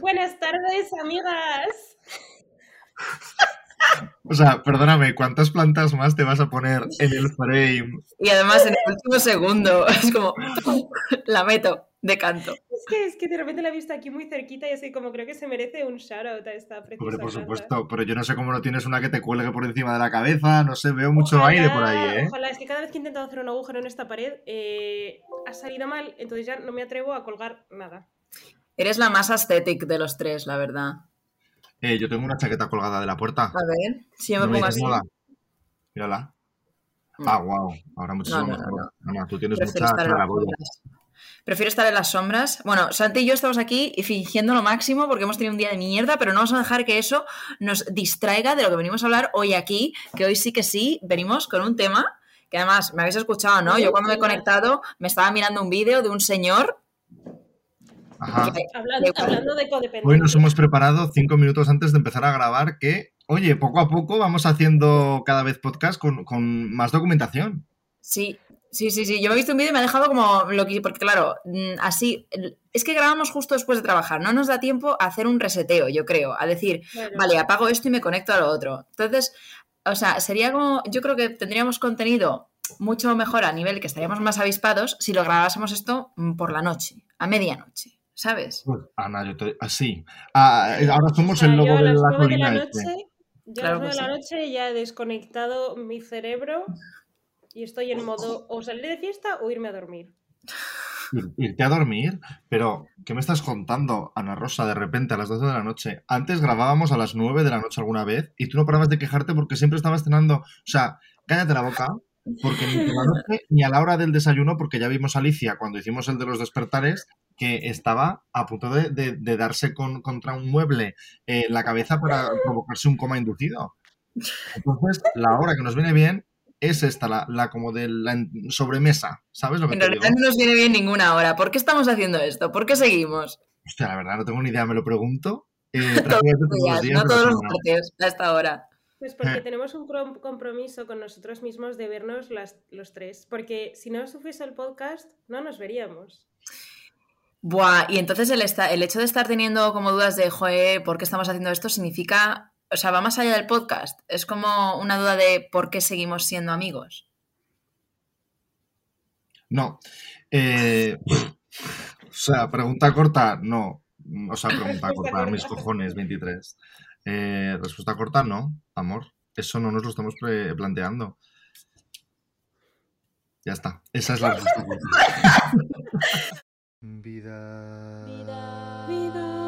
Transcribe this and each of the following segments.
Buenas tardes, amigas. O sea, perdóname, ¿cuántas plantas más te vas a poner en el frame? Y además en el último segundo, es como, la meto de canto. Es que, es que de repente la he visto aquí muy cerquita y así como creo que se merece un shoutout a esta preciosa Hombre, por planta. supuesto, pero yo no sé cómo no tienes una que te cuelgue por encima de la cabeza, no sé, veo mucho Ojalá- aire por ahí, ¿eh? Ojalá, es que cada vez que he intentado hacer un agujero en esta pared eh, ha salido mal, entonces ya no me atrevo a colgar nada. Eres la más aesthetic de los tres, la verdad. Eh, yo tengo una chaqueta colgada de la puerta. A ver, si yo me No me pongo así. nada. Mírala. Mm. Ah, wow, ahora muchísimo No, no, mejor. no, tú tienes Prefiero mucha estar en las claraboya. sombras. Prefiero estar en las sombras. Bueno, Santi y yo estamos aquí fingiendo lo máximo porque hemos tenido un día de mierda, pero no vamos a dejar que eso nos distraiga de lo que venimos a hablar hoy aquí, que hoy sí que sí venimos con un tema que además me habéis escuchado, ¿no? Yo cuando me he conectado me estaba mirando un vídeo de un señor Ajá. Hablando, de codependencia. Hoy nos hemos preparado cinco minutos antes de empezar a grabar que, oye, poco a poco vamos haciendo cada vez podcast con, con más documentación. Sí, sí, sí, sí. Yo me he visto un vídeo y me ha dejado como lo que. Porque, claro, mm, así. Es que grabamos justo después de trabajar. No nos da tiempo a hacer un reseteo, yo creo. A decir, vale, apago esto y me conecto a lo otro. Entonces, o sea, sería como. Yo creo que tendríamos contenido mucho mejor a nivel que estaríamos más avispados si lo grabásemos esto mm, por la noche, a medianoche, ¿sabes? Pues, Ana, yo te... Así. Ah, ahora somos O sea, el yo a de las la nueve de la colina. este. noche, yo Claro a las que nueve de la noche ya he desconectado mi cerebro y estoy en modo o salir de fiesta o irme a dormir. Ir- Irte a dormir, pero ¿qué me estás contando, Ana Rosa, de repente a las 12 de la noche? Antes grabábamos a las 9 de la noche alguna vez y tú no parabas de quejarte porque siempre estabas cenando. O sea, cállate la boca, porque ni la noche ni a la hora del desayuno, porque ya vimos a Alicia cuando hicimos el de los despertares que estaba a punto de, de- de darse con- contra un mueble eh, en la cabeza para provocarse un coma inducido. Entonces, la hora que nos viene bien es esta, la, la como de la sobremesa. ¿Sabes lo que En te digo? realidad no nos viene bien ninguna hora. ¿Por qué estamos haciendo esto? ¿Por qué seguimos? Hostia, la verdad, no tengo ni idea, me lo pregunto. eh, Todos los días, días no todos los martes, a esta hora. Pues porque Eh. tenemos un compromiso con nosotros mismos de vernos las, los tres. Porque si no supiese el podcast, no nos veríamos. Buah, y entonces el, esta- el hecho de estar teniendo como dudas de, joe, ¿por qué estamos haciendo esto? Significa, o sea, va más allá del podcast. Es como una duda de por qué seguimos siendo amigos. No. Eh, o sea, pregunta corta, no. O sea, pregunta corta, mis cojones, 23. Eh, respuesta corta, no, amor. Eso no nos lo estamos planteando. Ya está. Esa es la respuesta corta. Vida. Vida. Vida.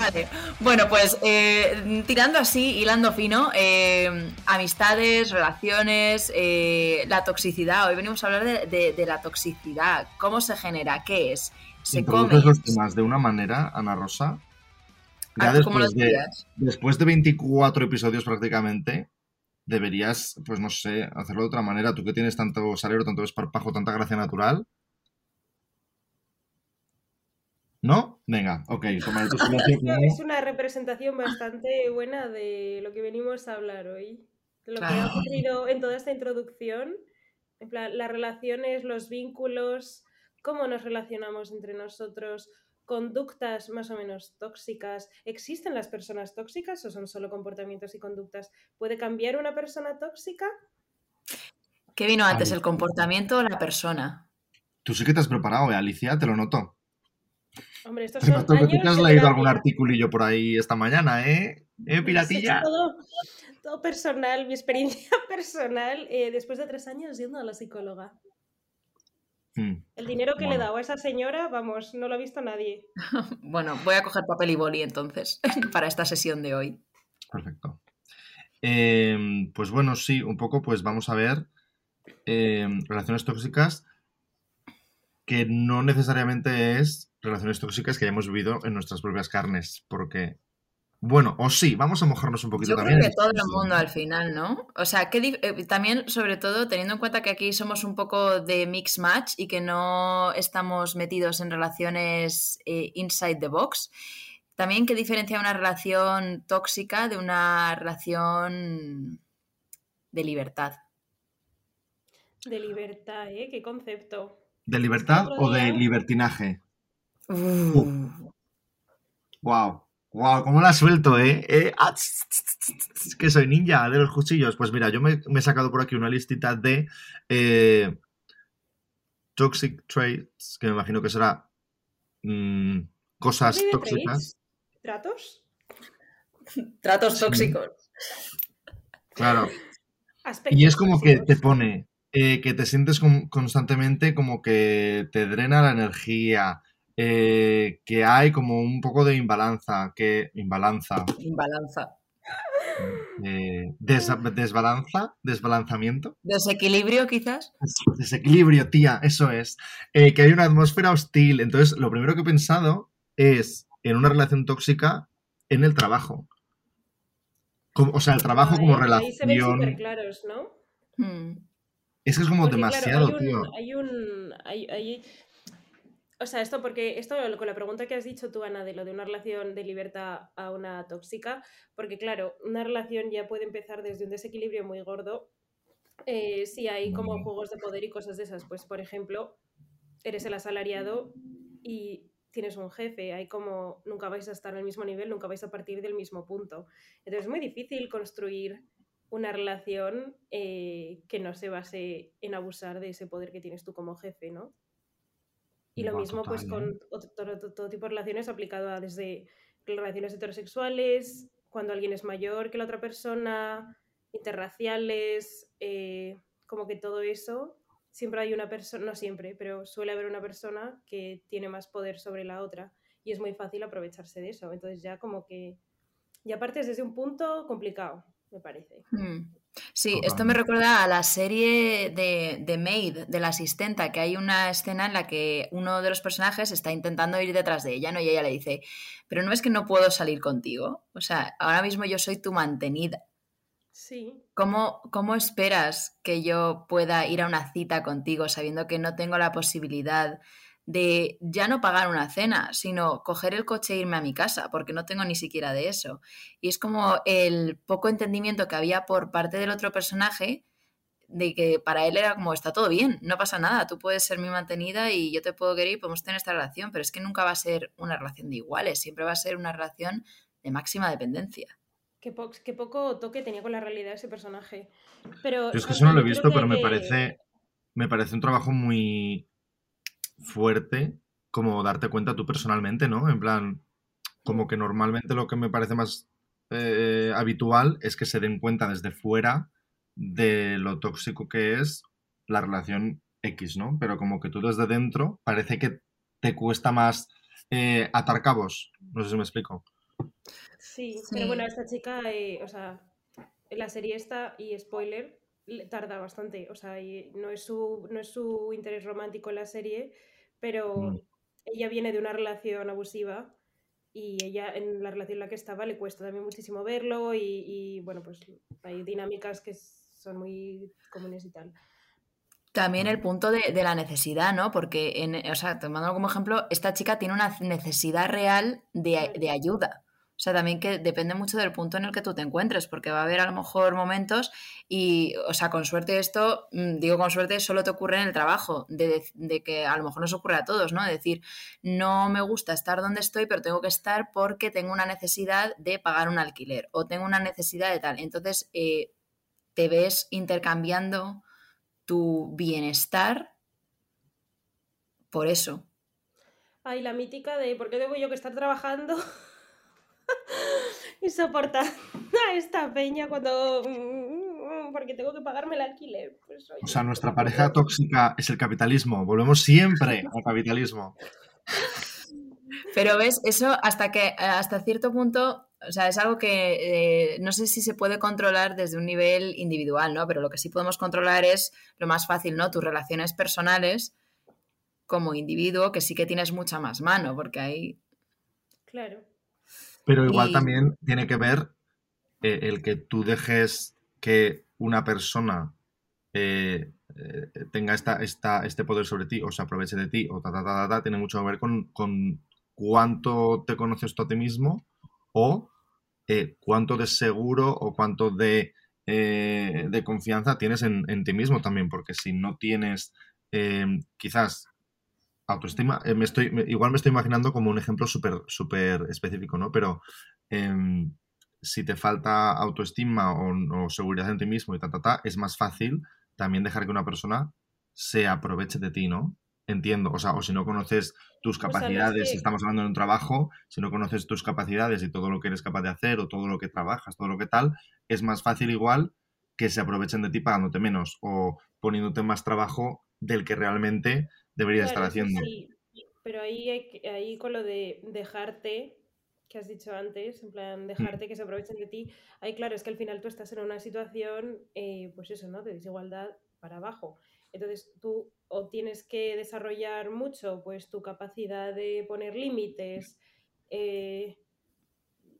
Vale, bueno, pues eh, tirando así, hilando fino, eh, amistades, relaciones, eh, la toxicidad. Hoy venimos a hablar de, de- de la toxicidad. ¿Cómo se genera? ¿Qué es? ¿Se come? Los temas de una manera, Ana Rosa. Ya Ah, ¿tú ¿Cómo lo después de, dirías? después de 24 episodios prácticamente, deberías, pues no sé, hacerlo de otra manera. Tú que tienes tanto salero, tanto esparpajo, tanta gracia natural. ¿No? Venga, ok, tomaré tu silencio No, como- es una representación bastante buena de lo que venimos a hablar hoy. De lo que ha ocurrido en toda esta introducción. En plan, las relaciones, los vínculos, cómo nos relacionamos entre nosotros, conductas más o menos tóxicas. ¿Existen las personas tóxicas o son solo comportamientos y conductas? ¿Puede cambiar una persona tóxica? ¿Qué vino antes, Ay. el comportamiento o la persona? Tú sí que te has preparado, ¿eh, Alicia? Te lo noto. Hombre, estos son noto que años te has leído algún articulillo por ahí esta mañana, ¿eh? ¿Eh, piratilla? todo, todo personal, mi experiencia personal, eh, después de tres años yendo a la psicóloga. Mm, El dinero que le he dado a esa señora, vamos, no lo ha visto nadie. Bueno, voy a coger papel y boli entonces para esta sesión de hoy. perfecto. Em, pues bueno, sí, un poco, pues vamos a ver em, relaciones tóxicas que no necesariamente es relaciones tóxicas que hayamos vivido en nuestras propias carnes, porque, bueno, o sí, vamos a mojarnos un poquito Yo creo también. que en todo el mundo al final, ¿no? O sea, que eh, también, sobre todo, teniendo en cuenta que aquí somos un poco de mix match y que no estamos metidos en relaciones eh, inside the box, También, ¿qué diferencia una relación tóxica de una relación de libertad? De libertad, ¿eh? ¿Qué concepto? ¿De libertad o de libertinaje? Uh, Wow, wow, cómo la suelto, ¿eh? Eh, ah, tss, tss, tss, tss, tss, que soy ninja de los cuchillos. Pues mira, yo me, me he sacado por aquí una listita de eh, toxic traits, que me imagino que será mm, cosas ¿David tóxicas. Traits? ¿Tratos? Tratos Sí. tóxicos. Claro. Aspectos Y es como que te pone eh, que te sientes con- constantemente como que te drena la energía, eh, que hay como un poco de imbalanza, que imbalanza, Imbalanza. eh, desa- desbalanza, desbalanzamiento, Desequilibrio, quizás. desequilibrio, tía, eso es, eh, que hay una atmósfera hostil. Entonces, lo primero que he pensado es en una relación tóxica en el trabajo. Como- o sea, el trabajo como Ahí- Ahí se ven relación. súper claros, ¿no? Hmm. Es que es como Porque, claro, demasiado, hay un- tío. Hay un. hay- hay- O sea, esto porque. Esto con la pregunta que has dicho tú, Ana, de lo de una relación de libertad a una tóxica. Porque, claro, una relación ya puede empezar desde un desequilibrio muy gordo. eh, si hay como juegos de poder y cosas de esas. Pues, por ejemplo, eres el asalariado y tienes un jefe. Hay como. Nunca vais a estar al mismo nivel, nunca vais a partir del mismo punto. Entonces, es muy difícil construir una relación eh, que no se base en abusar de ese poder que tienes tú como jefe, ¿no? Y lo mismo pues total, ¿eh? con todo- todo tipo de relaciones aplicado a desde relaciones heterosexuales, cuando alguien es mayor que la otra persona, interraciales, eh, como que todo eso, siempre hay una persona, no siempre, pero suele haber una persona que tiene más poder sobre la otra y es muy fácil aprovecharse de eso. Entonces ya como que ya partes desde un punto complicado, me parece. Hmm. Sí, esto me recuerda a la serie de, de Maid, de la asistenta, que hay una escena en la que uno de los personajes está intentando ir detrás de ella, ¿no? Y ella le dice, pero no es que no puedo salir contigo. O sea, ahora mismo yo soy tu mantenida. Sí, ¿Cómo, cómo esperas que yo pueda ir a una cita contigo sabiendo que no tengo la posibilidad de ya no pagar una cena, sino coger el coche e irme a mi casa, porque no tengo ni siquiera de eso? Y es como el poco entendimiento que había por parte del otro personaje de que para él era como, está todo bien, no pasa nada, tú puedes ser mi mantenida y yo te puedo querer y podemos tener esta relación, pero es que nunca va a ser una relación de iguales, siempre va a ser una relación de máxima dependencia. qué, po- qué poco toque tenía con la realidad ese personaje. Pero Yo es que eso no lo he visto, que pero me parece, me parece un trabajo muy fuerte como darte cuenta tú personalmente, ¿no? En plan, como que normalmente lo que me parece más eh, habitual es que se den cuenta desde fuera de lo tóxico que es la relación X, ¿no? Pero como que tú desde dentro parece que te cuesta más eh, atar cabos. No sé si me explico. Sí, Sí. pero bueno, esta chica, eh, o sea, la serie esta, y spoiler, le- tarda bastante. O sea, y no es su, no es su interés romántico en la serie, pero Mm. ella viene de una relación abusiva y ella en la relación en la que estaba le cuesta también muchísimo verlo y, y, bueno, pues hay dinámicas que son muy comunes y tal. También el punto de, de la necesidad, ¿no? Porque, en, o sea, tomando como ejemplo, esta chica tiene una necesidad real de, de ayuda. O sea, también que depende mucho del punto en el que tú te encuentres, porque va a haber a lo mejor momentos y, o sea, con suerte esto, mm, digo con suerte, solo te ocurre en el trabajo, de, que a lo mejor nos ocurre a todos, ¿no? De decir, no me gusta estar donde estoy, pero tengo que estar porque tengo una necesidad de pagar un alquiler o tengo una necesidad de tal. Entonces, eh, te ves intercambiando tu bienestar por eso. Ay, la mítica de ¿por qué tengo yo que estar trabajando y soportar a esta peña cuando... mm, porque tengo que pagarme el alquiler? Pues, oye, O sea, nuestra pareja tóxica es el capitalismo. Volvemos siempre al capitalismo. Pero ves, eso hasta que hasta cierto punto, o sea, es algo que eh, no sé si se puede controlar desde un nivel individual, ¿no? Pero lo que sí podemos controlar es lo más fácil, ¿no? Tus relaciones personales como individuo, que sí que tienes mucha más mano, porque ahí Claro. Pero igual Y- también tiene que ver eh, el que tú dejes que una persona eh, eh, tenga esta, esta, este poder sobre ti o se aproveche de ti o ta, ta, ta, ta, ta, tiene mucho que ver con, con cuánto te conoces tú a ti mismo o cuánto de seguro o cuánto de, de confianza tienes en, en, ti mismo también, porque si no tienes quizás autoestima, me estoy, igual me estoy imaginando como un ejemplo súper súper específico, ¿no? Pero em, si te falta autoestima o, o, seguridad en ti mismo y ta, ta, ta, es más fácil también dejar que una persona se aproveche de ti, ¿no? Entiendo, o sea, o si no conoces tus capacidades, o sea, no es que... si estamos hablando de un trabajo, si no conoces tus capacidades y todo lo que eres capaz de hacer o todo lo que trabajas, todo lo que tal, es más fácil igual que se aprovechen de ti pagándote menos o poniéndote más trabajo del que realmente deberías claro, estar haciendo. Sí, pero ahí, hay, ahí con lo de dejarte, que has dicho antes, en plan, dejarte que se aprovechen de ti, ahí claro, es que al final tú estás en una situación, eh, pues eso, ¿no? De desigualdad para abajo. Entonces tú o tienes que desarrollar mucho pues tu capacidad de poner límites, eh,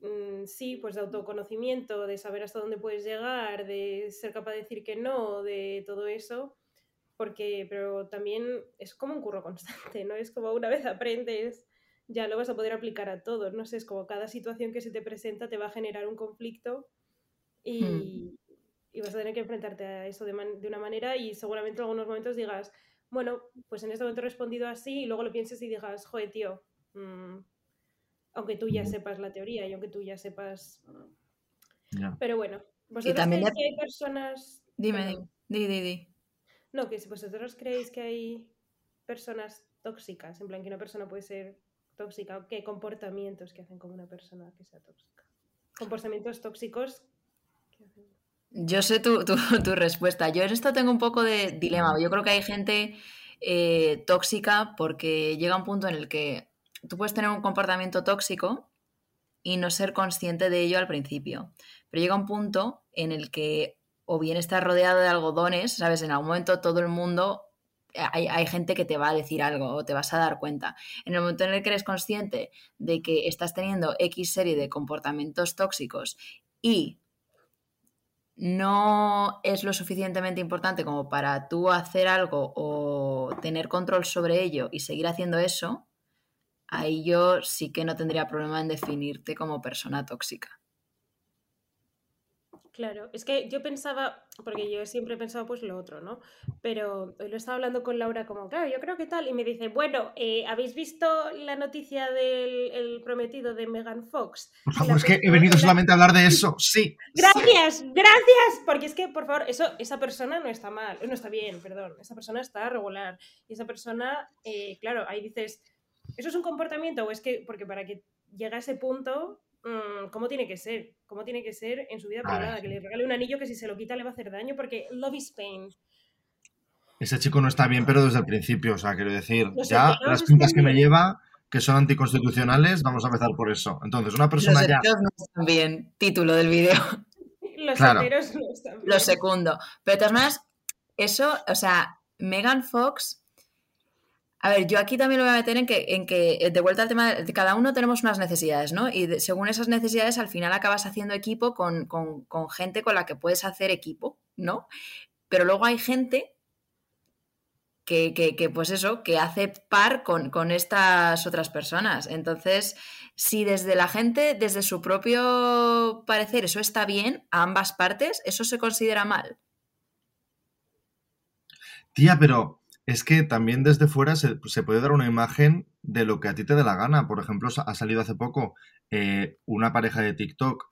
mm, sí, pues de autoconocimiento, de saber hasta dónde puedes llegar, de ser capaz de decir que no, de todo eso, porque, pero también es como un curro constante, ¿no? Es como una vez aprendes, ya lo vas a poder aplicar a todo, no sé, es como cada situación que se te presenta te va a generar un conflicto y, hmm. y vas a tener que enfrentarte a eso de, man de, una manera y seguramente en algunos momentos digas, bueno, pues en este momento he respondido así y luego lo pienses y digas, joder, tío, mmm, aunque tú ya sepas la teoría y aunque tú ya sepas... Pero bueno, vosotros creéis le... que hay personas... Dime, dime, di, di, di. No, que si vosotros creéis que hay personas tóxicas, en plan que una persona puede ser tóxica, ¿qué comportamientos que hacen como una persona que sea tóxica? Comportamientos tóxicos que hacen... Yo sé tu, tu, tu, respuesta. Yo en esto tengo un poco de dilema. Yo creo que hay gente eh, tóxica porque llega un punto en el que tú puedes tener un comportamiento tóxico y no ser consciente de ello al principio. Pero llega un punto en el que o bien estás rodeado de algodones, ¿sabes? En algún momento todo el mundo, hay, hay, gente que te va a decir algo o te vas a dar cuenta. En el momento en el que eres consciente de que estás teniendo X serie de comportamientos tóxicos y no es lo suficientemente importante como para tú hacer algo o tener control sobre ello y seguir haciendo eso, ahí yo sí que no tendría problema en definirte como persona tóxica. Claro, es que yo pensaba, porque yo siempre he pensado pues lo otro, ¿no? Pero hoy lo estaba hablando con Laura como, claro, yo creo que tal, y me dice, bueno, eh, ¿habéis visto la noticia del el prometido de Megan Fox? Por favor, es que he venido solamente a hablar de eso, sí. Gracias, sí. gracias, porque es que, por favor, eso, esa persona no está mal, no está bien, perdón, esa persona está regular, y esa persona, eh, claro, ahí dices, ¿eso es un comportamiento o es que, porque para que llegue a ese punto cómo tiene que ser, cómo tiene que ser en su vida privada, ver, que le regale un anillo que si se lo quita le va a hacer daño, porque love is pain. Ese chico no está bien, pero desde el principio, o sea, quiero decir, ya las pintas que me lleva, que son anticonstitucionales, vamos a empezar por eso. Entonces, una persona Los ya... no están bien, título del vídeo. Los claro. no están bien. Lo segundo. Pero de todas maneras, eso, o sea, Megan Fox a ver, yo aquí también lo voy a meter en que, en que eh, de vuelta al tema, de cada uno tenemos unas necesidades, ¿no? Y según esas necesidades, al final acabas haciendo equipo con, con, con, gente con la que puedes hacer equipo, ¿no? Pero luego hay gente que, que, que pues eso, que hace par con, con, estas otras personas. Entonces, si desde la gente, desde su propio parecer, eso está bien a ambas partes, ¿eso se considera mal? Tía, pero es que también desde fuera se, se, puede dar una imagen de lo que a ti te dé la gana. Por ejemplo, ha salido hace poco eh, una pareja de TikTok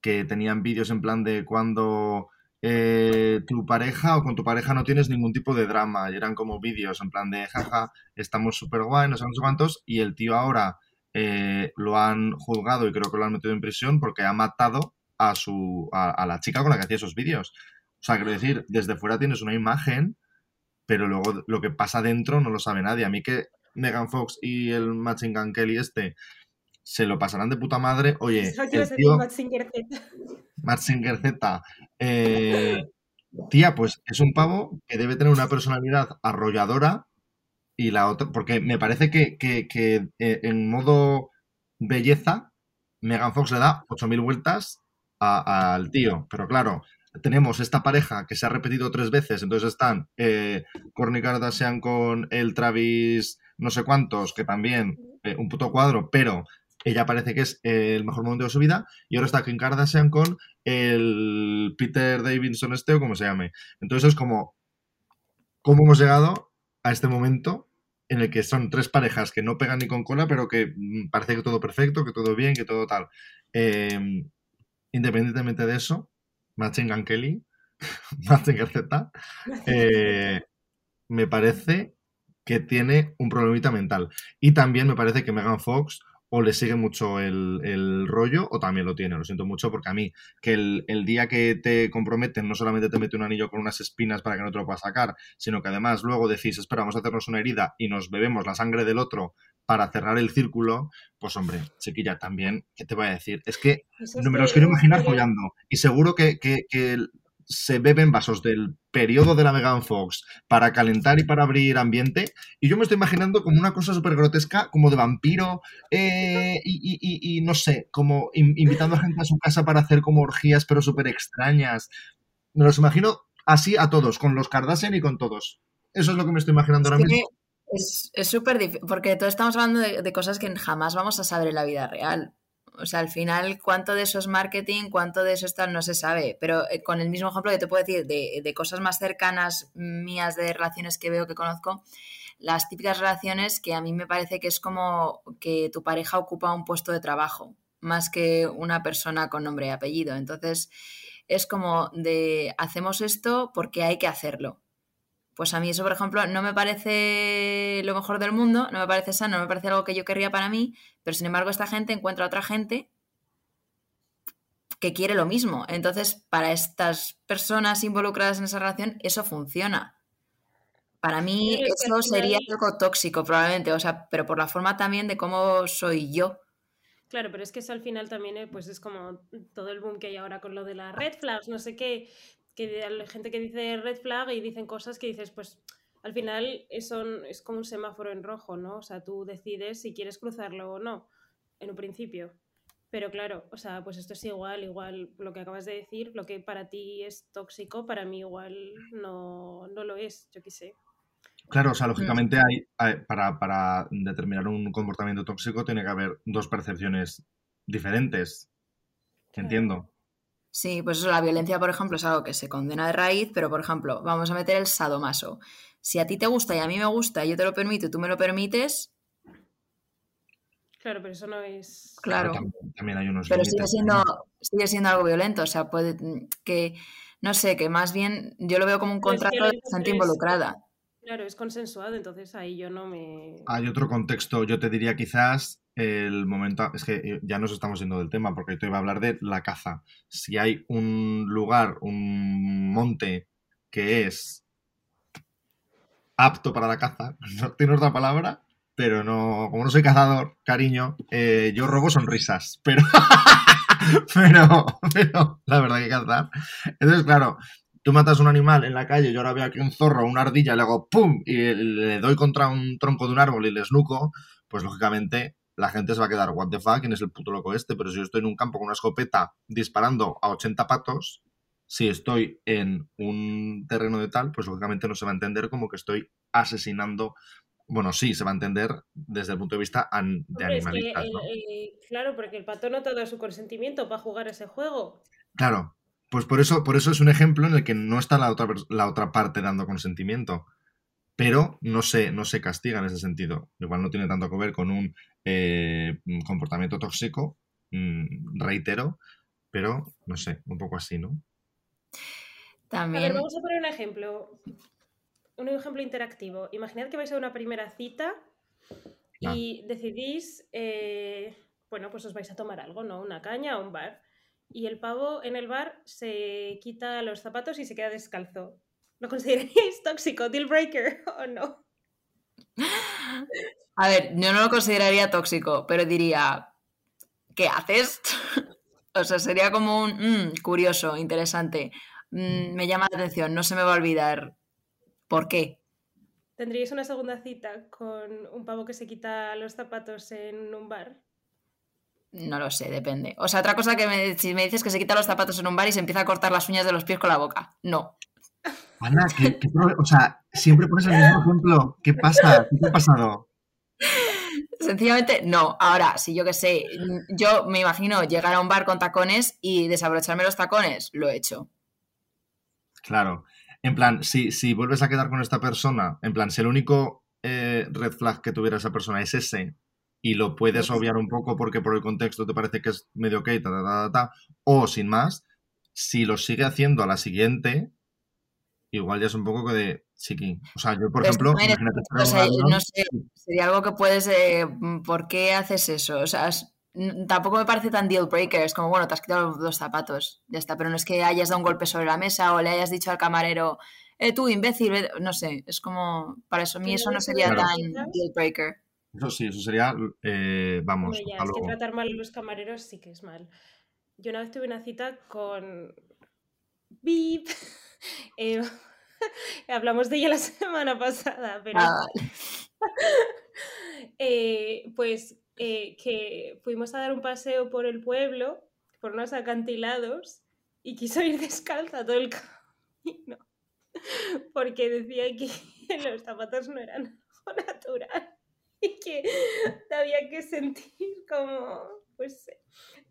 que tenían vídeos en plan de cuando eh, tu pareja o con tu pareja no tienes ningún tipo de drama. Y eran como vídeos en plan de jaja, estamos súper guay, no sé cuántos. Y el tío ahora eh, lo han juzgado y creo que lo han metido en prisión porque ha matado a, su, a, a la chica con la que hacía esos vídeos. O sea, quiero decir, desde fuera tienes una imagen pero luego lo que pasa dentro no lo sabe nadie. A mí que Megan Fox y el Matching Gun Kelly este se lo pasarán de puta madre. Oye, el tío, Matzinger Z. Eh, tía, pues es un pavo que debe tener una personalidad arrolladora y la otra, porque me parece que, que, que eh, en modo belleza, Megan Fox le da 8.000 vueltas al tío, pero claro, tenemos esta pareja que se ha repetido tres veces, entonces están eh, Kourtney Kardashian con el Travis no sé cuántos, que también eh, un puto cuadro, pero ella parece que es el mejor momento de su vida, y ahora está Kim Kardashian con el Peter Davidson este o como se llame. Entonces es como, ¿cómo hemos llegado a este momento en el que son tres parejas que no pegan ni con cola, pero que mm, parece que todo perfecto, que todo bien, que todo tal. Em, independientemente de eso, Machine Kelly, Machine Z, eh, me parece que tiene un problemita mental. Y también me parece que Megan Fox o le sigue mucho el, rollo o también lo tiene. Lo siento mucho porque a mí, que el, día que te comprometen no solamente te mete un anillo con unas espinas para que no te lo puedas sacar, sino que además luego decís, espera, vamos a hacernos una herida y nos bebemos la sangre del otro para cerrar el círculo, pues hombre, chiquilla, también, ¿qué te voy a decir? Es que no me los quiero imaginar follando. Y seguro que, que, que se beben vasos del periodo de la Megan Fox para calentar y para abrir ambiente. Y yo me estoy imaginando como una cosa súper grotesca, como de vampiro, eh, y, no sé, como invitando a gente a su casa para hacer como orgías, pero súper extrañas. Me los imagino así a todos, con los Kardashian y con todos. Eso es lo que me estoy imaginando ahora mismo. Es súper difícil, porque todos estamos hablando de cosas que jamás vamos a saber en la vida real. O sea, al final, cuánto de eso es marketing, cuánto de eso está, no se sabe. Pero eh, con el mismo ejemplo que te puedo decir de, cosas más cercanas mías, de relaciones que veo, que conozco, las típicas relaciones que a mí me parece que es como que tu pareja ocupa un puesto de trabajo, más que una persona con nombre y apellido. Entonces, es como de hacemos esto porque hay que hacerlo. Pues a mí eso, por ejemplo, no me parece lo mejor del mundo, no me parece sano, no me parece algo que yo querría para mí, pero sin embargo esta gente encuentra a otra gente que quiere lo mismo. Entonces, para estas personas involucradas en esa relación, eso funciona. Para mí eso sería algo tóxico probablemente, o sea, pero por la forma también de cómo soy yo. Claro, pero es que eso al final también eh, pues es como todo el boom que hay ahora con lo de las red flags, no sé qué, que hay gente que dice red flag y dicen cosas que dices, pues al final es, es como un semáforo en rojo, ¿no? O sea, tú decides si quieres cruzarlo o no, en un principio. Pero claro, o sea, pues esto es igual, igual lo que acabas de decir, lo que para ti es tóxico, para mí igual no, no lo es, yo qué sé. Claro, o sea, lógicamente hay, para, para, determinar un comportamiento tóxico tiene que haber dos percepciones diferentes. Entiendo. Sí, pues eso, la violencia, por ejemplo, es algo que se condena de raíz, pero por ejemplo, vamos a meter el sadomaso. Si a ti te gusta y a mí me gusta y yo te lo permito y tú me lo permites. Claro, pero eso no es. Claro. También, hay unos. Pero sigue siendo, sigue siendo algo violento. O sea, puede que. No sé, que más bien yo lo veo como un contrato de gente involucrada. Claro, es consensuado, entonces ahí yo no me. Hay otro contexto, yo te diría quizás el momento. Es que eh, ya nos estamos yendo del tema, porque te iba a hablar de la caza. Si hay un lugar, un monte que es apto para la caza, no tiene otra palabra, pero no. Como no soy cazador, cariño, eh, yo robo sonrisas, pero. pero, pero, la verdad que cazar. Entonces, claro, tú matas un animal en la calle, yo ahora veo aquí un zorro, una ardilla, le hago ¡pum! y le doy contra un tronco de un árbol y le esnuco, pues lógicamente la gente se va a quedar, what the fuck, ¿quién es el puto loco este? Pero si yo estoy en un campo con una escopeta disparando a 80 patos, si estoy en un terreno de tal, pues lógicamente no se va a entender como que estoy asesinando. Bueno, sí, se va a entender desde el punto de vista de animalistas. claro, porque el pato no te da su consentimiento para jugar ese juego. Claro, pues por eso, por eso es un ejemplo en el que no está la otra, la otra parte dando consentimiento. Pero no se, no se castiga en ese sentido. Igual no tiene tanto que ver con un eh, comportamiento tóxico, mm, reitero, pero no sé, un poco así, ¿no? También. vamos a poner un ejemplo. Un ejemplo interactivo. Imaginad que vais a una primera cita y decidís, eh, bueno, pues os vais a tomar algo, ¿no? Una caña o un bar y el pavo en el bar se quita los zapatos y se queda descalzo. ¿Lo consideraríais tóxico, deal breaker o no? A ver, yo no lo consideraría tóxico, pero diría, ¿qué haces? o sea, sería como un mm, curioso, interesante. Mm, me llama la atención, no se me va a olvidar. ¿Por qué? ¿Tendríais una segunda cita con un pavo que se quita los zapatos en un bar? No lo sé, depende. O sea, otra cosa que si me dices que se quita los zapatos en un bar y se empieza a cortar las uñas de los pies con la boca. No. Ana, o sea, siempre pones el mismo ejemplo. ¿Qué pasa? ¿Qué te ha pasado? Sencillamente no. Ahora, si yo que sé, yo me imagino llegar a un bar con tacones y desabrocharme los tacones, lo he hecho. Claro. En plan, si, si vuelves a quedar con esta persona, en plan, si el único eh, red flag que tuviera esa persona es ese y lo puedes obviar un poco porque por el contexto te parece que es medio ok, ta, ta, ta, ta, o sin más, si lo sigue haciendo a la siguiente, igual ya es un poco que de chiqui. O sea, yo, por Pero ejemplo, o sea, no sé, sería algo que puedes. eh, ¿Por qué haces eso? O sea, es- tampoco me parece tan deal breaker. Es como, bueno, te has quitado los dos zapatos, ya está. Pero no es que hayas dado un golpe sobre la mesa o le hayas dicho al camarero, eh, tú, imbécil, vete". no sé. Es como, para eso, a mí eso no no se sería tan deal breaker. Eso sí, eso sería, eh, vamos, Hombre, ya, es que tratar mal a los camareros sí que es mal. Yo una vez tuve una cita con. Bip. Eh, hablamos de ella la semana pasada, pero. Ah, eh, pues eh, que fuimos a dar un paseo por el pueblo, por unos acantilados, y quiso ir descalza todo el camino. Porque decía que los zapatos no eran algo natural y que había que sentir como pues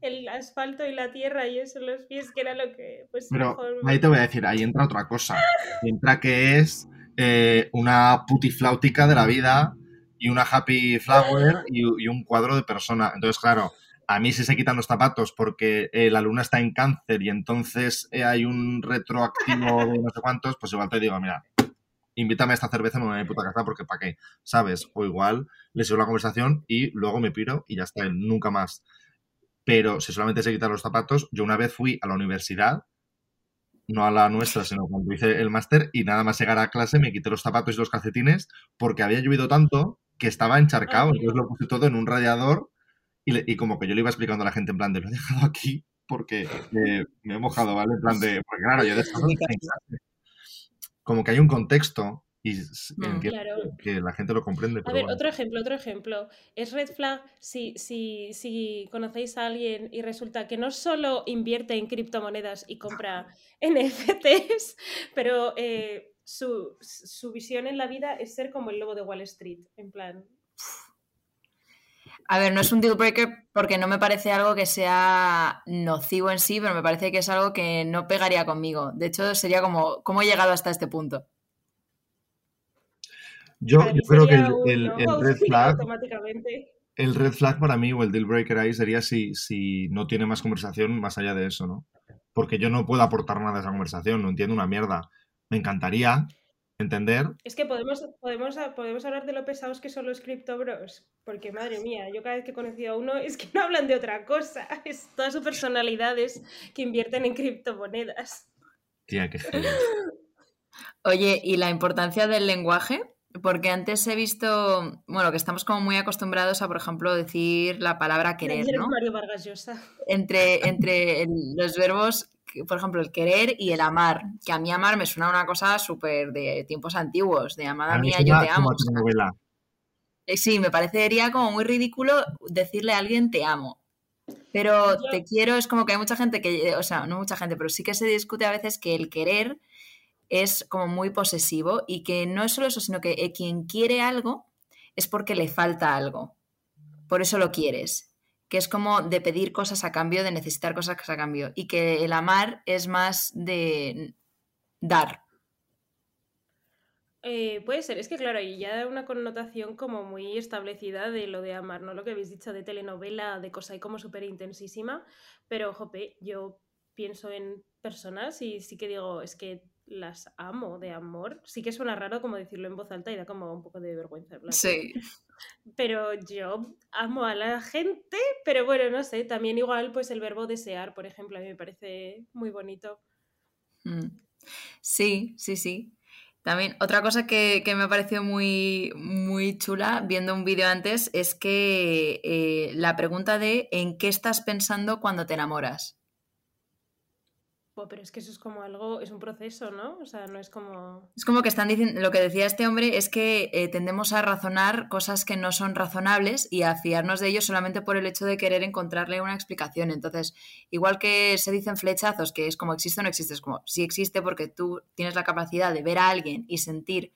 el asfalto y la tierra y eso los pies que era lo que pues Pero mejor ahí te voy a decir, ahí entra otra cosa. Entra que es eh, una putifláutica de la vida y una happy flower y, y un cuadro de persona. Entonces, claro, a mí si se quitan los zapatos porque eh, la luna está en cáncer y entonces eh, hay un retroactivo de no sé cuántos, pues igual te digo, mira, invítame a esta cerveza me voy a mi puta casa porque ¿para qué? ¿Sabes? O igual le sigo la conversación y luego me piro y ya está, nunca más. Pero si solamente se quitan los zapatos, yo una vez fui a la universidad no a la nuestra, sino cuando hice el máster y nada más llegar a clase me quité los zapatos y los calcetines porque había llovido tanto que estaba encharcado. Ah, Entonces lo puse todo en un radiador y, le- y como que yo le iba explicando a la gente en plan de lo he dejado aquí porque eh, me he mojado, ¿vale? En plan de, porque claro, yo de esto Mi en clase. Como que hay un contexto y Mm. Claro. que la gente lo comprende. A ver, bueno. otro ejemplo, otro ejemplo. Es red flag si, si, si conocéis a alguien y resulta que no solo invierte en criptomonedas y compra NFTs, pero eh, su, su visión en la vida es ser como el lobo de Wall Street. En plan, A ver, no es un deal breaker porque no me parece algo que sea nocivo en sí, pero me parece que es algo que no pegaría conmigo. De hecho, sería como, ¿cómo he llegado hasta este punto? Yo, creo que el, red flag automáticamente. El red flag para mí o el deal breaker ahí sería si, si no tiene más conversación más allá de eso, ¿no? Porque yo no puedo aportar nada a esa conversación, no entiendo una mierda. Me encantaría entender. Es que podemos, podemos, podemos hablar de lo pesados que son los cripto bros. Porque madre mía, yo cada vez que he conocido a uno es que no hablan de otra cosa. Es toda su personalidad es que invierten en criptomonedas. Tía, qué. Oye, ¿y la importancia del lenguaje? Porque antes he visto, bueno, que estamos como muy acostumbrados a, por ejemplo, decir la palabra querer, ¿no? Mario Vargas Llosa. Entre, entre los verbos, por ejemplo, el querer y el amar. Que a mí amar me suena una cosa súper de tiempos antiguos, de amada A mí mía, yo te amo. Eh, Sí, me parecería como muy ridículo decirle a alguien te amo. Pero te quiero es como que hay mucha gente que, eh, o sea, no mucha gente, pero sí que se discute a veces que el querer es como muy posesivo y que no es solo eso, sino que eh, quien quiere algo es porque le falta algo. Por eso lo quieres. Que es como de pedir cosas a cambio, de necesitar cosas a cambio. Y que el amar es más de dar. Eh, puede ser, es que claro, y ya da una connotación como muy establecida de lo de amar, ¿no? Lo que habéis dicho de telenovela, de cosa ahí como súper intensísima, pero jope, yo pienso en personas y sí que digo, es que las amo de amor. Sí que suena raro como decirlo en voz alta y da como un poco de vergüenza. Sí. Pero yo amo a la gente, pero bueno, no sé, también igual pues el verbo desear, por ejemplo, a mí me parece muy bonito. Mm. Sí, sí, sí. También otra cosa que, que me ha parecido muy, muy chula viendo un vídeo antes es que eh, la pregunta de ¿en qué estás pensando cuando te enamoras? Buah, pero es que eso es como algo, es un proceso, ¿no? O sea, no es como... Es como que están diciendo, lo que decía este hombre es que eh, tendemos a razonar cosas que no son razonables y a fiarnos de ellos solamente por el hecho de querer encontrarle una explicación. Entonces, igual que se dicen flechazos, que es como existe o no existe, es como si existe porque tú tienes la capacidad de ver a alguien y sentir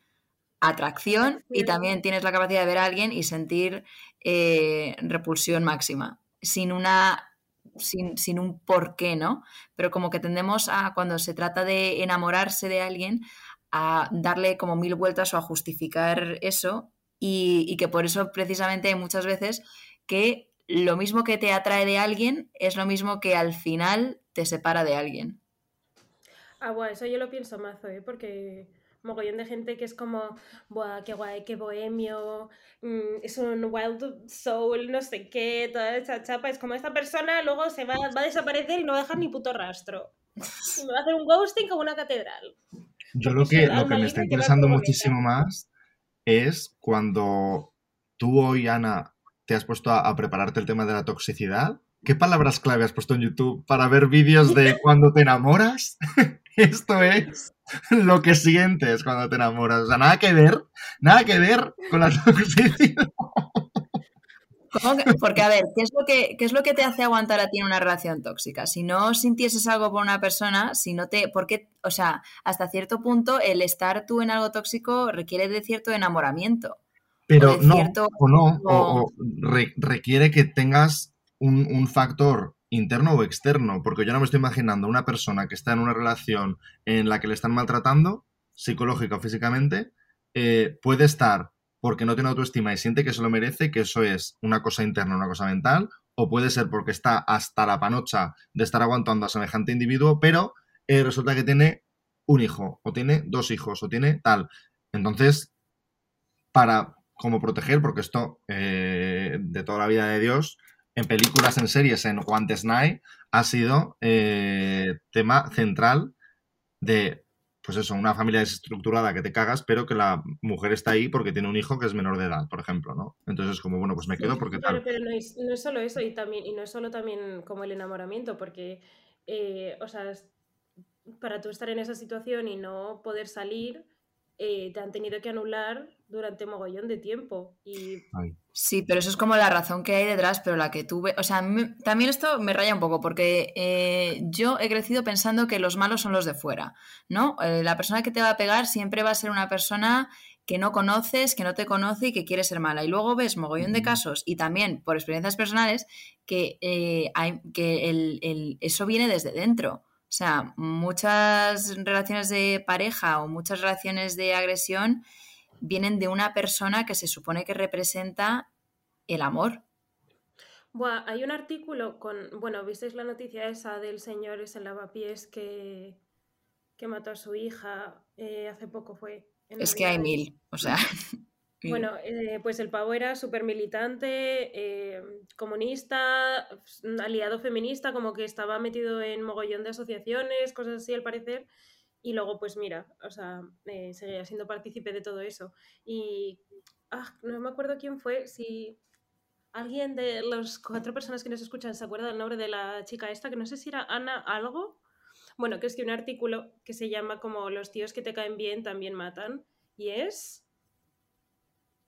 atracción y también tienes la capacidad de ver a alguien y sentir eh, repulsión máxima, sin una sin, sin, un porqué, ¿no? Pero como que tendemos a, cuando se trata de enamorarse de alguien, a darle como mil vueltas o a justificar eso y, y que por eso precisamente hay muchas veces que lo mismo que te atrae de alguien es lo mismo que al final te separa de alguien. Ah, bueno, eso yo lo pienso mazo, ¿eh? Porque mogollón de gente que es como, Buah, qué guay, qué bohemio, mm, es un wild soul, no sé qué, toda esa chapa. Es como esta persona luego se va, va a desaparecer y no va a dejar ni puto rastro. Y me va a hacer un ghosting como una catedral. Yo lo que, lo que me está interesando muchísimo más es cuando tú hoy, Ana, te has puesto a, a, prepararte el tema de la toxicidad. ¿Qué palabras clave has puesto en YouTube para ver vídeos de cuando te enamoras? Esto es lo que sientes cuando te enamoras. O sea, nada que ver, nada que ver con la toxicidad. Porque, a ver, ¿qué es, lo que, ¿qué es lo que te hace aguantar a ti en una relación tóxica? Si no sintieses algo por una persona, si no te. Porque, o sea, hasta cierto punto, el estar tú en algo tóxico requiere de cierto enamoramiento. Pero no, o no, o, o re, requiere que tengas un, un factor interno o externo, porque yo no me estoy imaginando una persona que está en una relación en la que le están maltratando, psicológica o físicamente, eh, puede estar porque no tiene autoestima y siente que se lo merece, que eso es una cosa interna, una cosa mental, o puede ser porque está hasta la panocha de estar aguantando a semejante individuo, pero eh, resulta que tiene un hijo, o tiene dos hijos, o tiene tal. Entonces, para como proteger, porque esto eh, de toda la vida de Dios, en películas, en series, en Guantes Night, ha sido eh, tema central de, pues eso, una familia desestructurada que te cagas, pero que la mujer está ahí porque tiene un hijo que es menor de edad, por ejemplo, ¿no? Entonces, como, bueno, pues me quedo porque tal. Pero, no, es, no, es, solo eso, y, también, y no es solo también como el enamoramiento, porque, eh, o sea, para tú estar en esa situación y no poder salir, eh, te han tenido que anular durante mogollón de tiempo. Y... Sí, pero eso es como la razón que hay detrás, pero la que tuve, o sea, me, también esto me raya un poco, porque eh, yo he crecido pensando que los malos son los de fuera, ¿no? Eh, la persona que te va a pegar siempre va a ser una persona que no conoces, que no te conoce y que quiere ser mala. Y luego ves mogollón de casos, y también por experiencias personales, que, eh, hay, que el, el, eso viene desde dentro. O sea, muchas relaciones de pareja o muchas relaciones de agresión vienen de una persona que se supone que representa el amor. Buah, hay un artículo con, bueno, visteis la noticia esa del señor ese lavapiés que, que mató a su hija eh, hace poco fue. es que hay mil, o sea. Bueno, eh, pues el pavo era súper militante, eh, comunista, aliado feminista, como que estaba metido en mogollón de asociaciones, cosas así al parecer. Y luego, pues mira, o sea, eh, seguía siendo partícipe de todo eso. Y ah, no me acuerdo quién fue, si alguien de las cuatro personas que nos escuchan se acuerda del nombre de la chica esta, que no sé si era Ana algo. Bueno, que es que un artículo que se llama como Los tíos que te caen bien también matan. Y es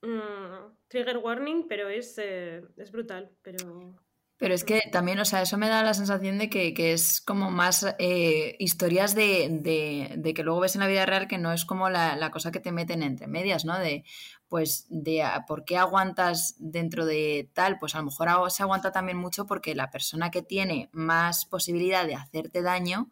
Mm, trigger warning, pero es, eh, es brutal. Pero... Pero es que también, o sea, eso me da la sensación de que, que es como más eh, historias de, de, de, que luego ves en la vida real que no es como la, la, cosa que te meten entre medias, ¿no? De, pues, de por qué aguantas dentro de tal, pues a lo mejor se aguanta también mucho porque la persona que tiene más posibilidad de hacerte daño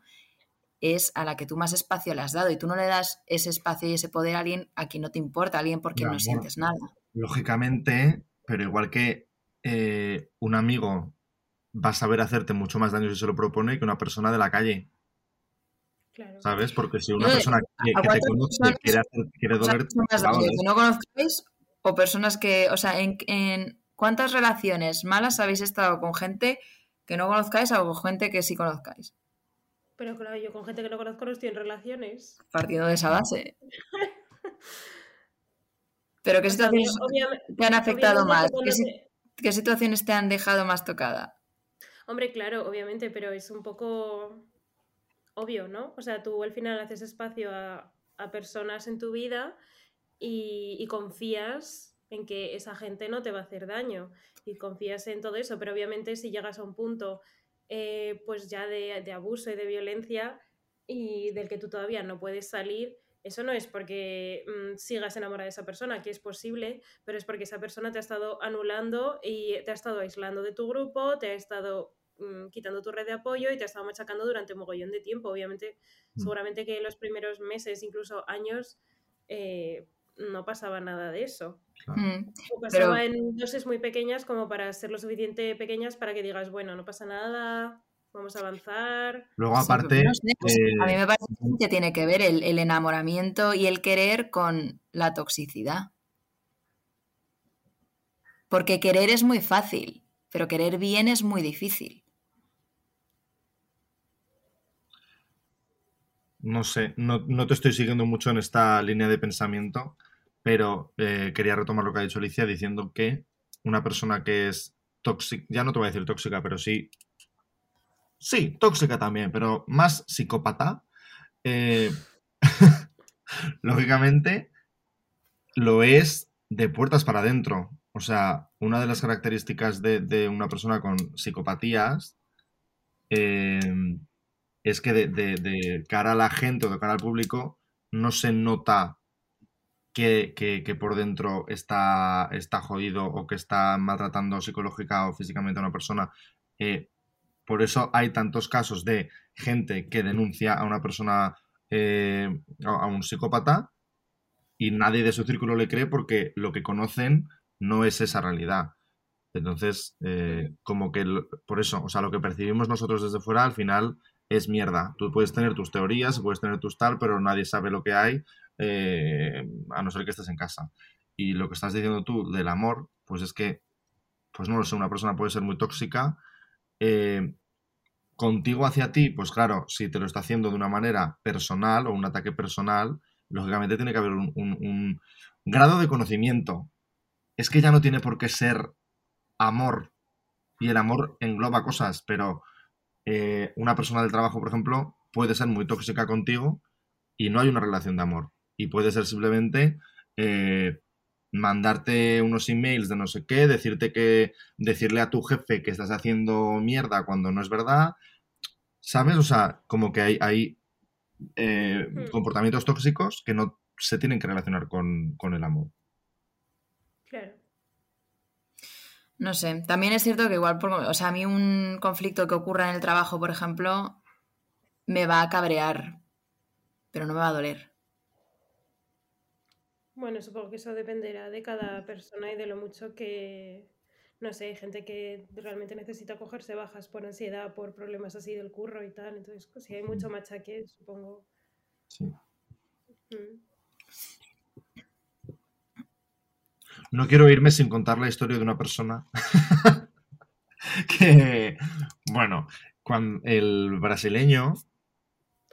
es a la que tú más espacio le has dado y tú no le das ese espacio y ese poder a alguien a quien no te importa, a alguien por quien no, no sientes nada. Lógicamente, pero igual que eh, un amigo va a saber hacerte mucho más daño si se lo propone que una persona de la calle. Claro. ¿Sabes? Porque si una persona que, que te conoce quiere, hacer, quiere doler... que no conozcáis o personas que, o sea, en, en ¿cuántas relaciones malas habéis estado con gente que no conozcáis o con gente que sí conozcáis? Pero claro, yo con gente que no conozco no estoy en relaciones. Partiendo de esa base. Pero ¿qué situaciones te han afectado más? ¿Qué, ¿Qué, situaciones te han dejado más tocada? Hombre, claro, obviamente, pero es un poco obvio, ¿no? O sea, tú al final haces espacio a, a personas en tu vida y, confías en que esa gente no te va a hacer daño y confías en todo eso, pero obviamente si llegas a un punto eh, pues ya de, de, abuso y de violencia y del que tú todavía no puedes salir, eso no es porque mm, sigas enamorada de esa persona, que es posible, pero es porque esa persona te ha estado anulando y te ha estado aislando de tu grupo, te ha estado mm, quitando tu red de apoyo y te ha estado machacando durante un mogollón de tiempo. Obviamente, Mm. seguramente que en los primeros meses, incluso años, eh, no pasaba nada de eso. Claro. Mm. O pasaba Pero- en dosis muy pequeñas como para ser lo suficiente pequeñas para que digas, bueno, no pasa nada, vamos a avanzar. Luego, Sí, aparte, no sé, eh, a mí me parece que tiene que ver el, el enamoramiento y el querer con la toxicidad. Porque querer es muy fácil, pero querer bien es muy difícil. No sé, no, no te estoy siguiendo mucho en esta línea de pensamiento, pero eh, quería retomar lo que ha dicho Alicia diciendo que una persona que es tóxica, ya no te voy a decir tóxica, pero sí, sí, tóxica también, pero más psicópata, eh, lógicamente lo es de puertas para adentro. O sea, una de las características de, de una persona con psicopatías eh, es que de, cara a la gente o de cara al público no se nota que, que- por dentro está, está jodido o que está maltratando psicológica o físicamente a una persona. Eh, por eso hay tantos casos de gente que denuncia a una persona, eh, a, un psicópata, y nadie de su círculo le cree porque lo que conocen no es esa realidad. Entonces, eh, como que por eso, o sea, lo que percibimos nosotros desde fuera al final es mierda. Tú puedes tener tus teorías, puedes tener tus tal, pero nadie sabe lo que hay, eh, a no ser que estés en casa. Y lo que estás diciendo tú del amor, pues es que, pues no lo sé, una persona puede ser muy tóxica. eh, contigo hacia ti, pues claro, si te lo está haciendo de una manera personal o un ataque personal, lógicamente tiene que haber un, grado de conocimiento. Es que ya no tiene por qué ser amor. Y el amor engloba cosas, pero eh, una persona del trabajo, por ejemplo, puede ser muy tóxica contigo y no hay una relación de amor. Y puede ser simplemente eh, mandarte unos emails de no sé qué, decirte que, decirle a tu jefe que estás haciendo mierda cuando no es verdad. ¿Sabes? O sea, como que hay, hay eh, Hmm. comportamientos tóxicos que no se tienen que relacionar con, con el amor. Claro. No sé, también es cierto que igual, por- o sea, a mí un conflicto que ocurra en el trabajo, por ejemplo, me va a cabrear, pero no me va a doler. Bueno, supongo que eso dependerá de cada persona y de lo mucho que, no sé, hay gente que realmente necesita cogerse bajas por ansiedad, por problemas así del curro y tal. Entonces, si hay mucho machaque, supongo. Sí. mm. No quiero irme sin contar la historia de una persona que, bueno, cuando el brasileño,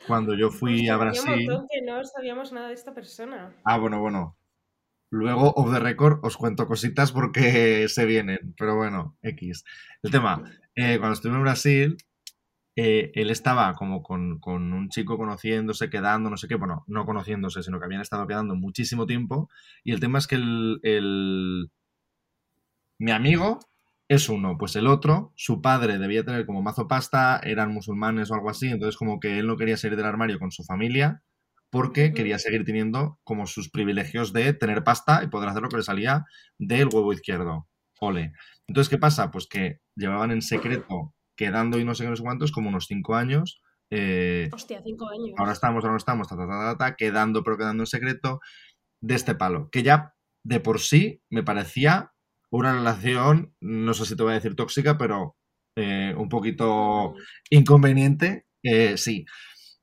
cuando yo fui a hacía un Brasil, montón que no sabíamos nada de esta persona. ah, bueno, bueno, luego off the record os cuento cositas porque se vienen, pero bueno, X. El tema, eh, cuando estuve en Brasil, eh, él estaba como con, con un chico conociéndose, quedando, no sé qué, bueno, no conociéndose, sino que habían estado quedando muchísimo tiempo. Y el tema es que el, el- mi amigo es uno, pues el otro, su padre debía tener como mazo pasta, eran musulmanes o algo así, entonces como que él no quería salir del armario con su familia porque quería seguir teniendo como sus privilegios de tener pasta y poder hacer lo que le salía del huevo izquierdo. Ole. Entonces, ¿qué pasa? Pues que llevaban en secreto, quedando y no sé qué, no sé cuántos, como unos cinco años. eh, Hostia, cinco años. ahora estamos, ahora no estamos, ta, ta, ta, ta, ta, quedando, pero quedando en secreto, de este palo. Que ya de por sí me parecía una relación, no sé si te voy a decir tóxica, pero eh, un poquito Mm, inconveniente, eh, sí.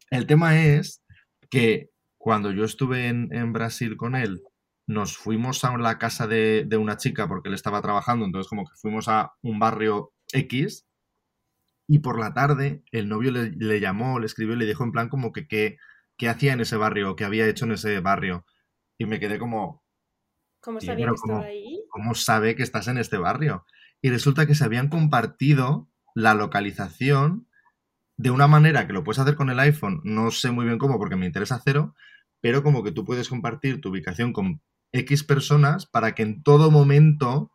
El tema es que cuando yo estuve en, en Brasil con él, nos fuimos a la casa de, de una chica porque él estaba trabajando, entonces como que fuimos a un barrio X y por la tarde el novio le, le llamó, le escribió y le dijo en plan como que qué hacía en ese barrio, qué había hecho en ese barrio. Y me quedé como, ¿Cómo sabía que estaba ahí? ¿cómo sabe que estás en este barrio? Y resulta que se habían compartido la localización de una manera que lo puedes hacer con el iPhone, no sé muy bien cómo porque me interesa cero, pero como que tú puedes compartir tu ubicación con X personas para que en todo momento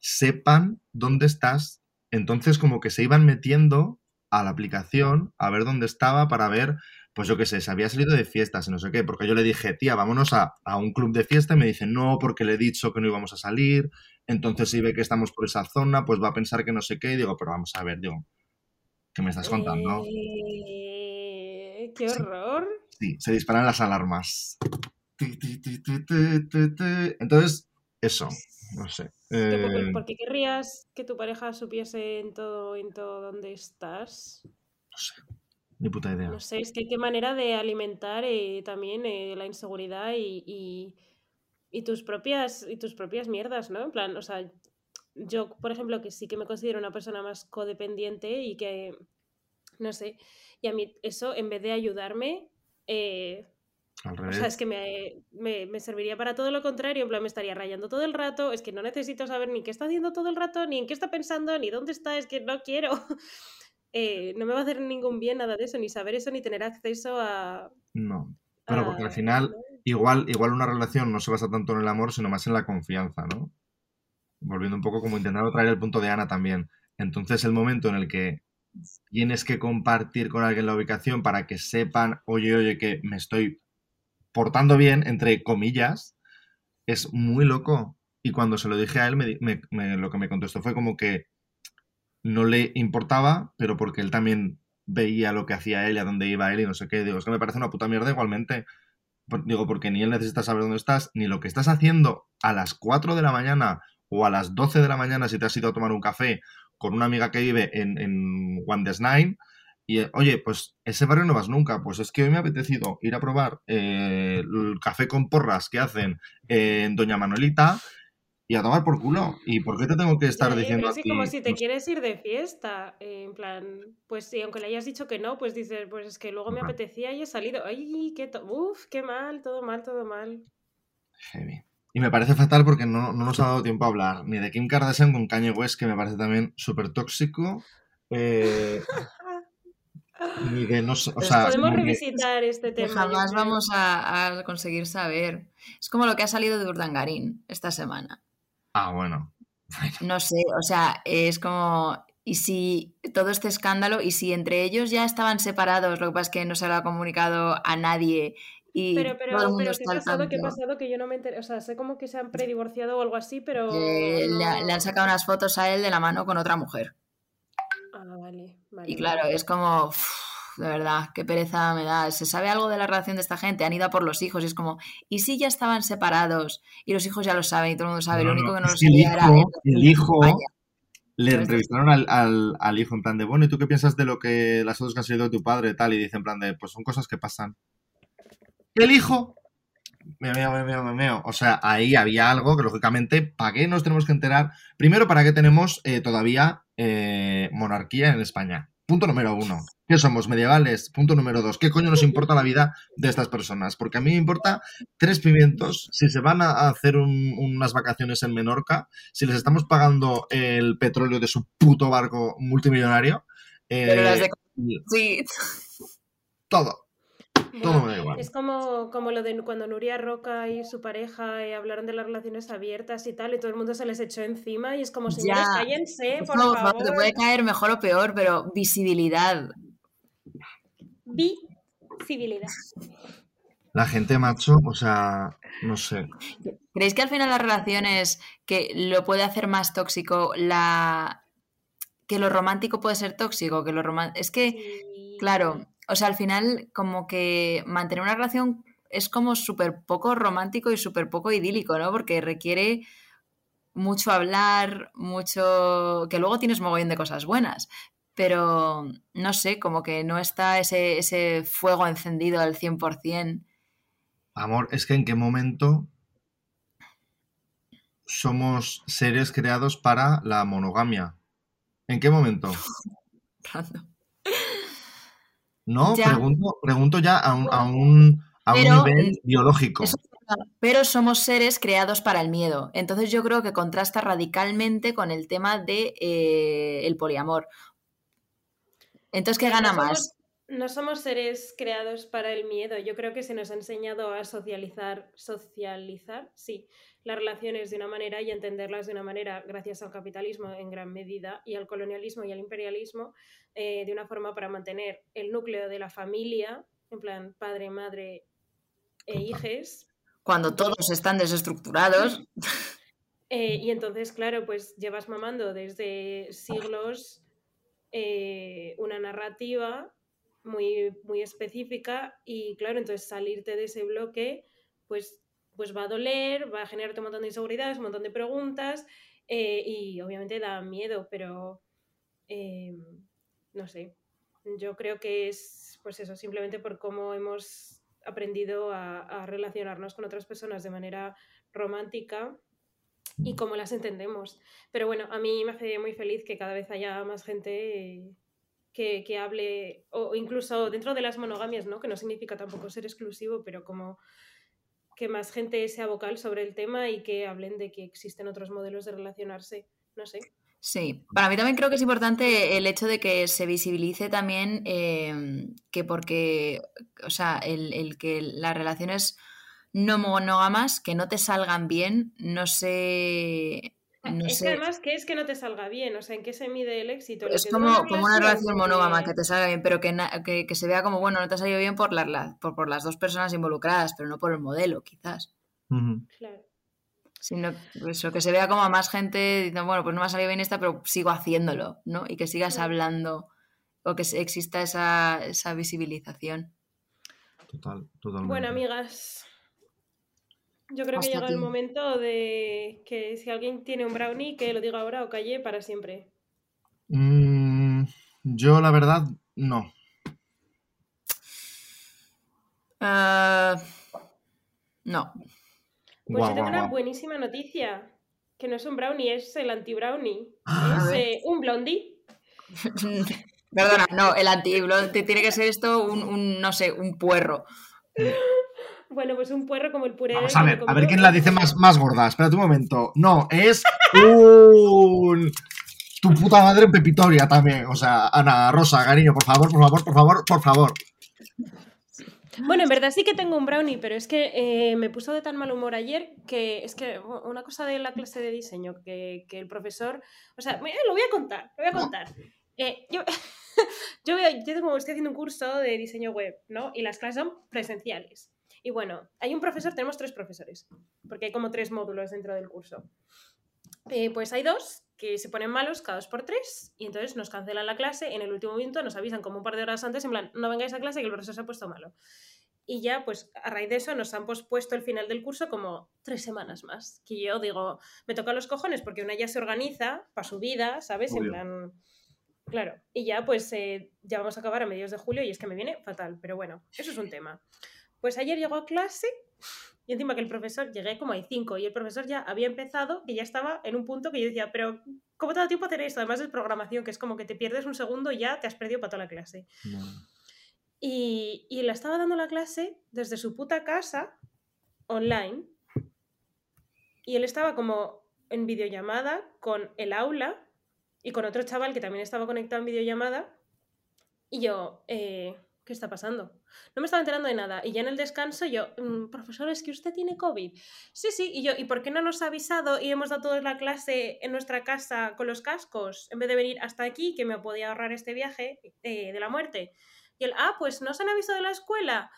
sepan dónde estás. Entonces como que se iban metiendo a la aplicación a ver dónde estaba para ver pues yo qué sé, se había salido de fiestas y no sé qué, porque yo le dije, tía, vámonos a, a un club de fiesta y me dice, no, porque le he dicho que no íbamos a salir, entonces si ve que estamos por esa zona, pues va a pensar que no sé qué, y digo, pero vamos a ver, digo, ¿qué me estás contando? Eh, ¡Qué horror! Sí, se disparan las alarmas. Entonces, eso, no sé. ¿Qué- por, Eh, por qué querrías que tu pareja supiese en todo, en todo dónde estás? no sé, ni puta idea. No sé, es que qué manera de alimentar eh, también eh, la inseguridad y, y- y tus propias, y tus propias mierdas, ¿no? En plan, o sea, yo, por ejemplo, que sí que me considero una persona más codependiente y que, no sé, y a mí eso, en vez de ayudarme, eh, Al o revés. sea, es que me, me- me serviría para todo lo contrario, en plan, me estaría rayando todo el rato, es que no necesito saber ni qué está haciendo todo el rato, ni en qué está pensando, ni dónde está, es que no quiero. Eh, no me va a hacer ningún bien nada de eso, ni saber eso, ni tener acceso a... No. Bueno, porque al final, igual, igual una relación no se basa tanto en el amor, sino más en la confianza, ¿no? Volviendo un poco como intentando traer el punto de Ana también. Entonces, el momento en el que tienes que compartir con alguien la ubicación para que sepan, oye, oye, que me estoy portando bien, entre comillas, es muy loco. Y cuando se lo dije a él, me lo que me contestó fue como que no le importaba, pero porque él también veía lo que hacía él y a dónde iba él y no sé qué. Digo, es que me parece una puta mierda igualmente. Digo, porque ni él necesita saber dónde estás, ni lo que estás haciendo a las 4 de la mañana o a las 12 de la mañana si te has ido a tomar un café con una amiga que vive en, en One Nine. Y, eh, oye, pues ese barrio no vas nunca. Pues es que hoy me ha apetecido ir a probar eh, el café con porras que hacen en Doña Manuelita y a tomar por culo. ¿Y por qué te tengo que estar ya, diciendo es como si te sé, quieres ir de fiesta, eh, en plan, pues sí, aunque le hayas dicho que no, pues dices, pues es que luego me Ajá. apetecía y he salido. Ay, qué, to- uf, qué mal, todo mal, todo mal. heavy. Y me parece fatal porque no, no nos ha dado tiempo a hablar ni de Kim Kardashian con Kanye West, que me parece también súper tóxico. eh, no o Podemos que- revisitar este tema. jamás vamos a, a conseguir saber. Es como lo que ha salido de Urdangarín esta semana. Ah, bueno. No sé, o sea, es como. Y si todo este escándalo, y si entre ellos ya estaban separados, lo que pasa es que no se lo ha comunicado a nadie y Pero, pero, todo el mundo pero ¿qué está pasado? ¿Qué ha pasado? Que yo no me enteré. O sea, sé como que se han predivorciado o algo así, pero. le han sacado unas fotos a él de la mano con otra mujer. Ah, vale, vale. Y claro, es como, de verdad, qué pereza me da. ¿Se sabe algo de la relación de esta gente? Han ido a por los hijos y es como, ¿y si ya estaban separados? Y los hijos ya lo saben y todo el mundo sabe. No, lo no, único que no lo sabía era hijo, el hijo Vaya. le entrevistaron al, al- al hijo en plan de, bueno, ¿y tú qué piensas de lo que las fotos que han salido de tu padre tal? Y dice en plan de, pues son cosas que pasan. El hijo, me meo, me meo, me meo. O sea, ahí había algo que lógicamente, ¿para qué nos tenemos que enterar? Primero, ¿para qué tenemos eh, todavía eh, monarquía en España? Punto número uno. ¿Qué somos? ¿Medievales? Punto número dos. ¿Qué coño nos importa la vida de estas personas? Porque a mí me importa tres pimientos si se van a hacer un- unas vacaciones en Menorca, si les estamos pagando el petróleo de su puto barco multimillonario. eh, Pero las de- y Sí, Todo, todo me da igual. Es como, como lo de cuando Nuria Roca y su pareja eh, hablaron de las relaciones abiertas y tal, y todo el mundo se les echó encima y es como, Ya. cállense, por por favor, favor. te puede caer mejor o peor, pero visibilidad. Visibilidad. La gente macho, o sea, no sé. ¿Creéis que al final las relaciones que lo puede hacer más tóxico la que lo romántico puede ser tóxico, que lo roman- es que Sí. claro, o sea, al final como que mantener una relación es como súper poco romántico y súper poco idílico, ¿no? Porque requiere mucho hablar, mucho... que luego tienes mogollón de cosas buenas, pero no sé, como que no está ese, ese fuego encendido al 100%. Amor, es que en qué momento somos seres creados para la monogamia. ¿En qué momento? Random. No, Ya. pregunto, pregunto ya a un, a un, a un Pero, nivel eh, biológico. Eso Pero somos seres creados para el miedo. Entonces yo creo que contrasta radicalmente con el tema de eh, el poliamor. Entonces, ¿qué No gana somos- más? No somos seres creados para el miedo. Yo creo que se nos ha enseñado a socializar, socializar, sí, las relaciones de una manera y entenderlas de una manera gracias al capitalismo en gran medida y al colonialismo y al imperialismo eh, de una forma para mantener el núcleo de la familia en plan padre, madre e hijes. Cuando todos están desestructurados. Eh, y entonces, claro, pues llevas mamando desde siglos eh, una narrativa muy, muy específica y claro, entonces salirte de ese bloque, pues, pues va a doler, va a generarte un montón de inseguridades, un montón de preguntas eh, y obviamente da miedo, pero no sé, yo creo que es pues eso, simplemente por cómo hemos aprendido a relacionarnos con otras personas de manera romántica y cómo las entendemos. Pero bueno, a mí me hace muy feliz que cada vez haya más gente que, que, hable, o incluso dentro de las monogamias, ¿no? Que no significa tampoco ser exclusivo, pero como que más gente sea vocal sobre el tema y que hablen de que existen otros modelos de relacionarse. No sé. Sí, para mí también creo que es importante el hecho de que se visibilice también eh, que porque, o sea, el, el que las relaciones no monógamas que no te salgan bien, no sé... No es que además, ¿qué es que no te salga bien? O sea, ¿en qué se mide el éxito? Es como, como una relación monógama que te salga bien, pero que, que, se vea como, bueno, no te ha salido bien por, la, por, por, las dos personas involucradas, pero no por el modelo, quizás. Claro. Sino eso, que se vea como a más gente diciendo, bueno, pues no me ha salido bien esta, pero sigo haciéndolo, ¿no? Y que sigas hablando o que exista esa, esa visibilización. Total, totalmente. Bueno, amigas, yo creo que llega el momento de que si alguien tiene un brownie, que lo diga ahora o calle para siempre. Mm, yo, la verdad, no. Ah, no. Pues yo tengo una buenísima noticia. Que no es un brownie, es el anti-brownie. es eh, un blondie. Perdona, no, el anti-blondie tiene que ser esto un, un, no sé, un puerro. Bueno, pues un puerro como el puré. Vamos a ver, a ver quién la dice más, más gorda. Espérate un momento. No, es un. Tu puta madre en Pepitoria también. O sea, Ana, Rosa, cariño, por favor, por favor, por favor, por favor. Bueno, en verdad sí que tengo un brownie, pero es que eh, me puso de tan mal humor ayer que es que una cosa de la clase de diseño que, el profesor. O sea, lo voy a contar, lo voy a contar. Eh, yo, yo, yo tengo, estoy haciendo un curso de diseño web, ¿no? Y las clases son presenciales. Y bueno, hay un profesor, tenemos tres profesores, porque hay como tres módulos dentro del curso. Eh, pues hay dos que se ponen malos cada dos por tres y entonces nos cancelan la clase en el último minuto, nos avisan como un par de horas antes, en plan, no vengáis a clase que el profesor se ha puesto malo. Y ya, pues a raíz de eso nos han pospuesto el final del curso como tres semanas más. Que yo digo, me toca los cojones porque una ya se organiza para su vida, ¿sabes? En plan, claro. Y ya, pues eh, ya vamos a acabar a mediados de julio y es que me viene fatal, pero bueno, eso es un tema. Pues ayer llegó a clase y encima que el profesor, llegué como hay cinco y el profesor ya había empezado y ya estaba en un punto que yo decía, pero ¿cómo te da tiempo a hacer esto? Además de programación, que es como que te pierdes un segundo y ya te has perdido para toda la clase. Y, y le estaba dando la clase desde su puta casa, online, y él estaba como en videollamada con el aula y con otro chaval que también estaba conectado en videollamada. Y yo, eh, ¿qué está pasando? No me estaba enterando de nada. Y ya en el descanso yo, mm, profesor, es que usted tiene COVID. Sí, sí. Y yo, ¿y por qué no nos ha avisado y hemos dado toda la clase en nuestra casa con los cascos en vez de venir hasta aquí, que me podía ahorrar este viaje eh, de la muerte? Y él, ah, pues no se han avisado de la escuela.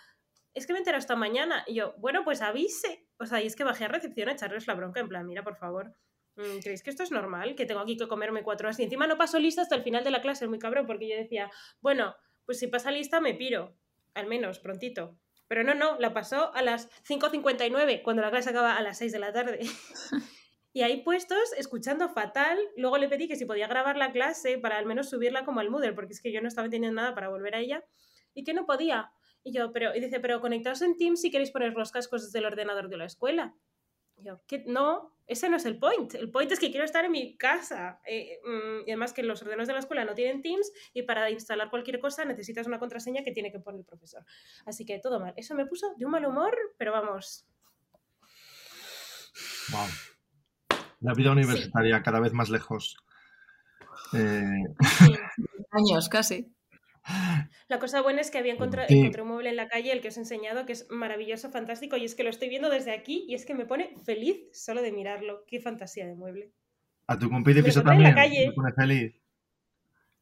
Es que me enterado esta mañana. Y yo, bueno, pues avise. O sea, y es que bajé a recepción a echarles la bronca, en plan, mira, por favor. Mm, ¿Creéis que esto es normal? Que tengo aquí que comerme cuatro horas y encima no paso lista hasta el final de la clase, muy cabrón, porque yo decía, bueno, pues si pasa lista me piro, al menos prontito. Pero no, no, la pasó a las 5.59, cuando la clase acaba a las 6 de la tarde. y ahí puestos, escuchando fatal, luego le pedí que si podía grabar la clase para al menos subirla como al Moodle, porque es que yo no estaba entendiendo nada para volver a ella, y que no podía. Y yo, pero, y dice, pero conectaos en Teams si queréis poner los cascos desde el ordenador de la escuela. Yo, ¿qué? No, ese no es el point. El point es que quiero estar en mi casa. Eh, mm, y además que los ordenadores de la escuela no tienen Teams y para instalar cualquier cosa necesitas una contraseña que tiene que poner el profesor. Así que todo mal. Eso me puso de un mal humor, pero vamos. Wow. La vida universitaria cada vez más lejos. Eh... Años casi. La cosa buena es que había encontrado, encontré un mueble en la calle, el que os he enseñado, que es maravilloso, fantástico, y es que lo estoy viendo desde aquí y es que me pone feliz solo de mirarlo. Qué fantasía de mueble. A tu compi de piso también me pone feliz.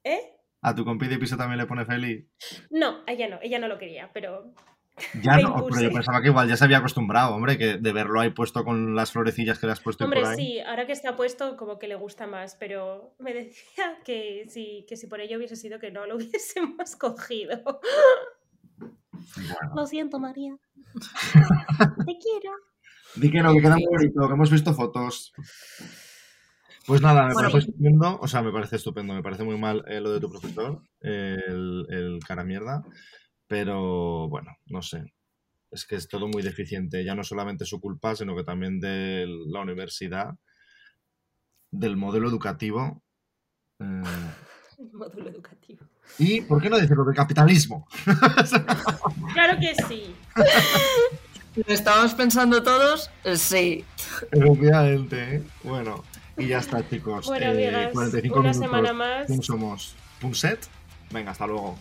¿Eh? ¿A tu compi de piso también le pone feliz? No, ella no, ella no lo quería, pero Ya no, pero yo pensaba que igual ya se había acostumbrado, hombre, que de verlo ahí puesto con las florecillas que le has puesto Hombre, por ahí. sí, ahora que está puesto, como que le gusta más, pero me decía que si, que si por ello hubiese sido que no lo hubiésemos cogido. Bueno. Lo siento, María. Te quiero. Di que no, que queda muy bonito, que hemos visto fotos. Pues nada, me Bueno, parece estupendo, o sea, me parece estupendo, me parece muy mal eh, lo de tu profesor, el, el cara mierda, pero bueno, no sé, es que es todo muy deficiente, ya no solamente su culpa, sino que también de la universidad, del modelo educativo, eh, Módulo educativo. y, ¿por qué no decirlo, del capitalismo? Claro que sí. ¿Lo estamos pensando todos? Sí. Efectivamente, ¿eh? bueno, y ya está, chicos, Bueno, eh, amigas, 45 una minutos. semana más. ¿Quién somos? ¿Punset? Venga, hasta luego.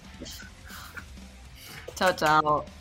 Ciao ciao.